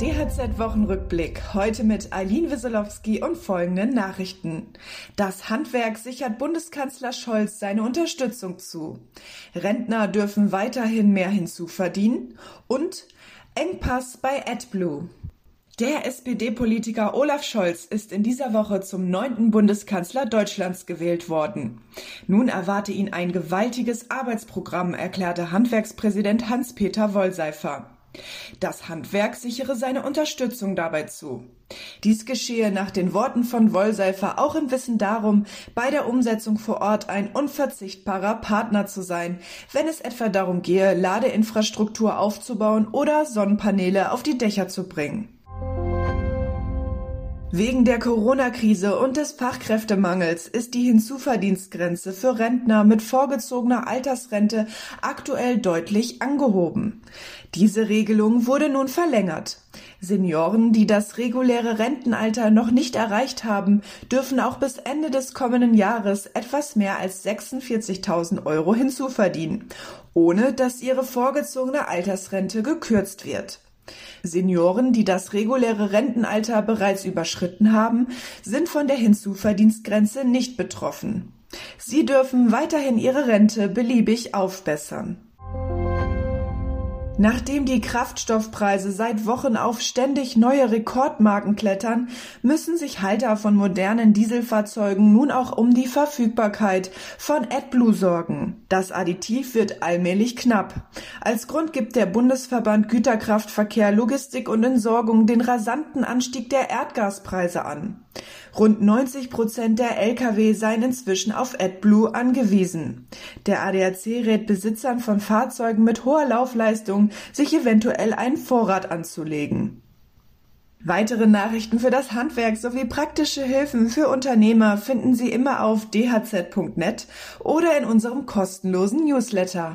DHZ-Wochenrückblick. Heute mit Eileen Wieselowski und folgenden Nachrichten. Das Handwerk sichert Bundeskanzler Scholz seine Unterstützung zu. Rentner dürfen weiterhin mehr hinzuverdienen. Und Engpass bei AdBlue. Der SPD-Politiker Olaf Scholz ist in dieser Woche zum neunten Bundeskanzler Deutschlands gewählt worden. Nun erwarte ihn ein gewaltiges Arbeitsprogramm, erklärte Handwerkspräsident Hans-Peter Wollseifer. Das Handwerk sichere seine Unterstützung dabei zu. Dies geschehe nach den Worten von Wollseifer auch im Wissen darum, bei der Umsetzung vor Ort ein unverzichtbarer Partner zu sein, wenn es etwa darum gehe, Ladeinfrastruktur aufzubauen oder Sonnenpaneele auf die Dächer zu bringen. Wegen der Corona-Krise und des Fachkräftemangels ist die Hinzuverdienstgrenze für Rentner mit vorgezogener Altersrente aktuell deutlich angehoben. Diese Regelung wurde nun verlängert. Senioren, die das reguläre Rentenalter noch nicht erreicht haben, dürfen auch bis Ende des kommenden Jahres etwas mehr als 46.000 Euro hinzuverdienen, ohne dass ihre vorgezogene Altersrente gekürzt wird. Senioren, die das reguläre Rentenalter bereits überschritten haben, sind von der Hinzuverdienstgrenze nicht betroffen. Sie dürfen weiterhin ihre Rente beliebig aufbessern. Nachdem die Kraftstoffpreise seit Wochen auf ständig neue Rekordmarken klettern, müssen sich Halter von modernen Dieselfahrzeugen nun auch um die Verfügbarkeit von AdBlue sorgen. Das Additiv wird allmählich knapp. Als Grund gibt der Bundesverband Güterkraftverkehr, Logistik und Entsorgung den rasanten Anstieg der Erdgaspreise an. Rund 90 Prozent der Lkw seien inzwischen auf AdBlue angewiesen. Der ADAC rät Besitzern von Fahrzeugen mit hoher Laufleistung, sich eventuell einen Vorrat anzulegen. Weitere Nachrichten für das Handwerk sowie praktische Hilfen für Unternehmer finden Sie immer auf dhz.net oder in unserem kostenlosen Newsletter.